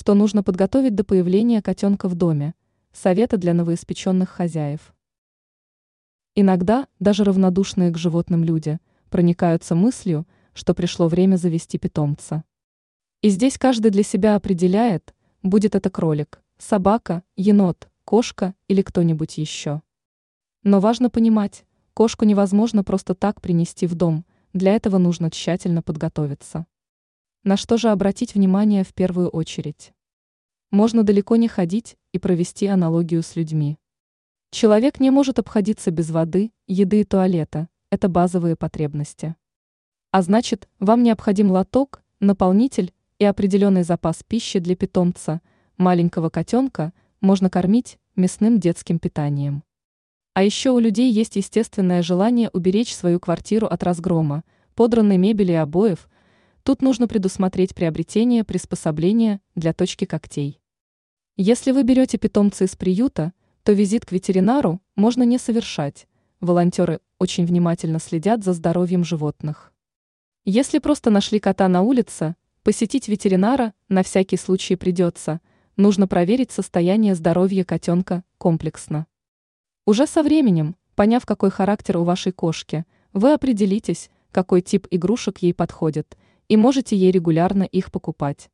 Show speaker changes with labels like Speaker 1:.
Speaker 1: что нужно подготовить до появления котенка в доме, советы для новоиспеченных хозяев. Иногда даже равнодушные к животным люди проникаются мыслью, что пришло время завести питомца. И здесь каждый для себя определяет, будет это кролик, собака, енот, кошка или кто-нибудь еще. Но важно понимать, кошку невозможно просто так принести в дом, для этого нужно тщательно подготовиться. На что же обратить внимание в первую очередь? Можно далеко не ходить и провести аналогию с людьми. Человек не может обходиться без воды, еды и туалета. Это базовые потребности. А значит, вам необходим лоток, наполнитель и определенный запас пищи для питомца. Маленького котенка можно кормить мясным детским питанием. А еще у людей есть естественное желание уберечь свою квартиру от разгрома, подранной мебели и обоев – Тут нужно предусмотреть приобретение приспособления для точки когтей. Если вы берете питомца из приюта, то визит к ветеринару можно не совершать. Волонтеры очень внимательно следят за здоровьем животных. Если просто нашли кота на улице, посетить ветеринара на всякий случай придется. Нужно проверить состояние здоровья котенка комплексно. Уже со временем, поняв, какой характер у вашей кошки, вы определитесь, какой тип игрушек ей подходит – и можете ей регулярно их покупать.